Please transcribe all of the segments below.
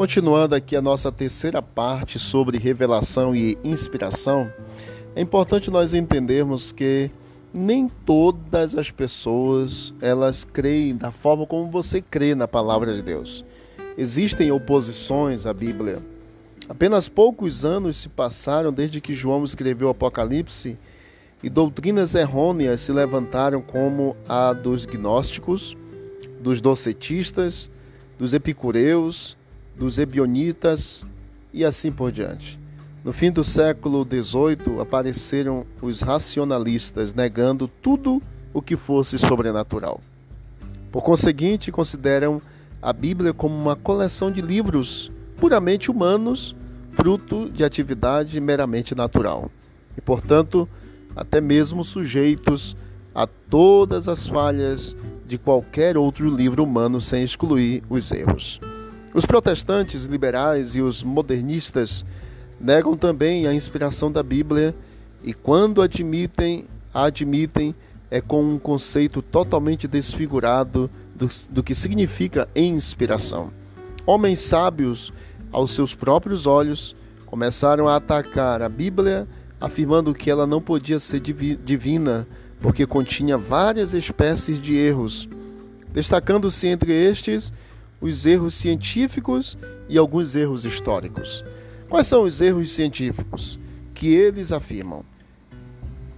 Continuando aqui a nossa terceira parte sobre revelação e inspiração, é importante nós entendermos que nem todas as pessoas elas creem da forma como você crê na palavra de Deus. Existem oposições à Bíblia. Apenas poucos anos se passaram desde que João escreveu o Apocalipse e doutrinas errôneas se levantaram como a dos gnósticos, dos docetistas, dos epicureus, dos ebionitas e assim por diante. No fim do século XVIII apareceram os racionalistas, negando tudo o que fosse sobrenatural. Por conseguinte, consideram a Bíblia como uma coleção de livros puramente humanos, fruto de atividade meramente natural, e, portanto, até mesmo sujeitos a todas as falhas de qualquer outro livro humano, sem excluir os erros. Os protestantes liberais e os modernistas negam também a inspiração da Bíblia e, quando admitem, a admitem, é com um conceito totalmente desfigurado do, do que significa inspiração. Homens sábios, aos seus próprios olhos, começaram a atacar a Bíblia, afirmando que ela não podia ser divina, porque continha várias espécies de erros, destacando-se entre estes os erros científicos e alguns erros históricos. Quais são os erros científicos que eles afirmam?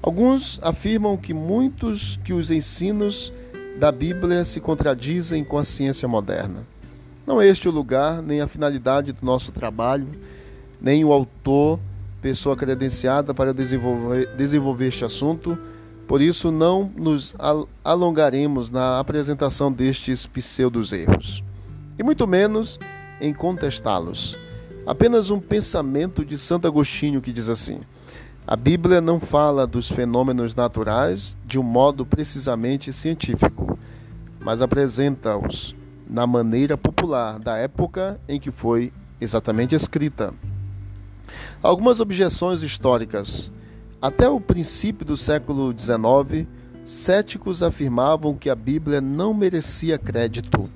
Alguns afirmam que muitos que os ensinos da Bíblia se contradizem com a ciência moderna. Não é este o lugar, nem a finalidade do nosso trabalho, nem o autor, pessoa credenciada para desenvolver, desenvolver este assunto. Por isso, não nos alongaremos na apresentação destes pseudos erros e muito menos em contestá-los. Apenas um pensamento de Santo Agostinho que diz assim: a Bíblia não fala dos fenômenos naturais de um modo precisamente científico, mas apresenta-os na maneira popular da época em que foi exatamente escrita. Algumas objeções históricas. Até o princípio do século XIX, céticos afirmavam que a Bíblia não merecia crédito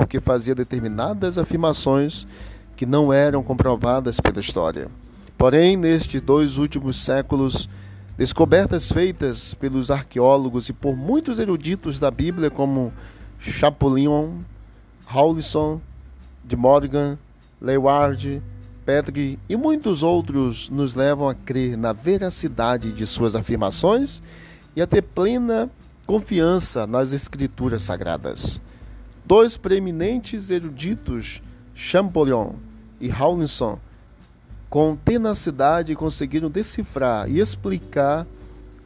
porque fazia determinadas afirmações que não eram comprovadas pela história. Porém, nestes dois últimos séculos, descobertas feitas pelos arqueólogos e por muitos eruditos da Bíblia, como Chapolin, Rawlinson, de Morgan, Leyward, Petri e muitos outros, nos levam a crer na veracidade de suas afirmações e a ter plena confiança nas Escrituras Sagradas. Dois preeminentes eruditos, Champollion e Rawlinson, com tenacidade conseguiram decifrar e explicar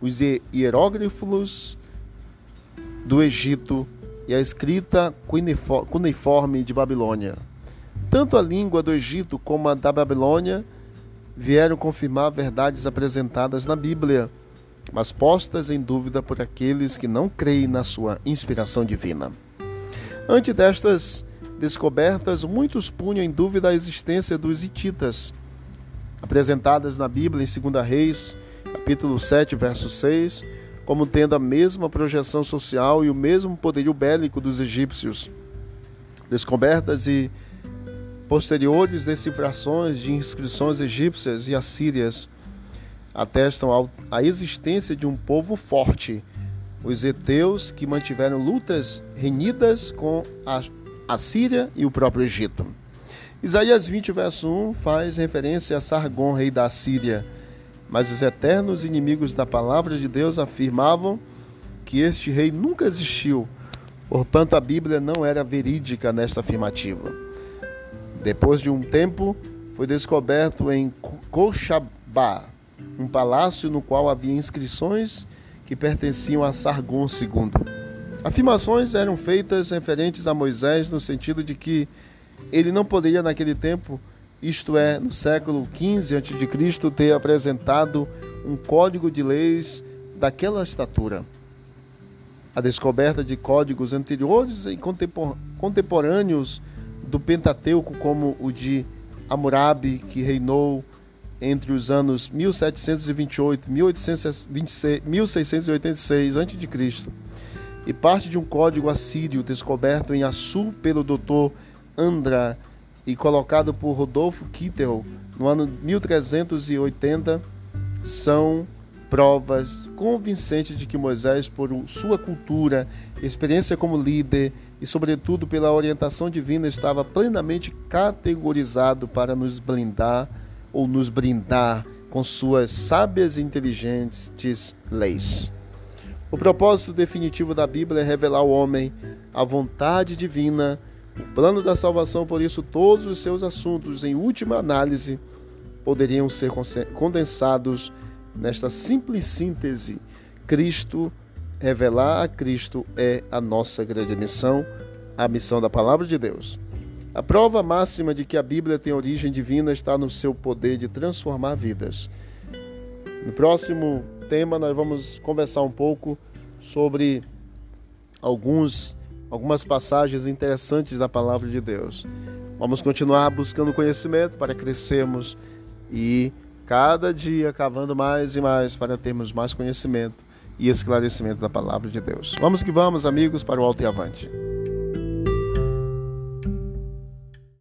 os hieróglifos do Egito e a escrita cuneiforme de Babilônia. Tanto a língua do Egito como a da Babilônia vieram confirmar verdades apresentadas na Bíblia, mas postas em dúvida por aqueles que não creem na sua inspiração divina. Ante destas descobertas, muitos punham em dúvida a existência dos hititas, apresentadas na Bíblia em 2 Reis, capítulo 7, verso 6, como tendo a mesma projeção social e o mesmo poderio bélico dos egípcios. Descobertas e posteriores decifrações de inscrições egípcias e assírias atestam a existência de um povo forte os heteus que mantiveram lutas renhidas com a, a Síria e o próprio Egito. Isaías 20, verso 1 faz referência a Sargon, rei da Síria, mas os eternos inimigos da palavra de Deus afirmavam que este rei nunca existiu, portanto a Bíblia não era verídica nesta afirmativa. Depois de um tempo, foi descoberto em Cochabá, um palácio no qual havia inscrições que pertenciam a Sargon II. Afirmações eram feitas referentes a Moisés no sentido de que ele não poderia naquele tempo, isto é, no século XV a.C., ter apresentado um código de leis daquela estatura. A descoberta de códigos anteriores e contemporâneos do Pentateuco, como o de Hammurabi, que reinou entre os anos 1728 e 1686 a.C. e parte de um código assírio descoberto em Assur pelo Dr. Andra e colocado por Rodolfo Kittel no ano 1380 são provas convincentes de que Moisés, por sua cultura, experiência como líder e, sobretudo, pela orientação divina, estava plenamente categorizado para nos blindar ou nos brindar com suas sábias e inteligentes leis. O propósito definitivo da Bíblia é revelar ao homem a vontade divina, o plano da salvação, por isso, todos os seus assuntos, em última análise, poderiam ser condensados nesta simples síntese: Cristo, revelar a Cristo é a nossa grande missão, a missão da palavra de Deus. A prova máxima de que a Bíblia tem origem divina está no seu poder de transformar vidas. No próximo tema, nós vamos conversar um pouco sobre alguns, algumas passagens interessantes da palavra de Deus. Vamos continuar buscando conhecimento para crescermos e cada dia cavando mais e mais para termos mais conhecimento e esclarecimento da palavra de Deus. Vamos que vamos, amigos, para o alto e avante.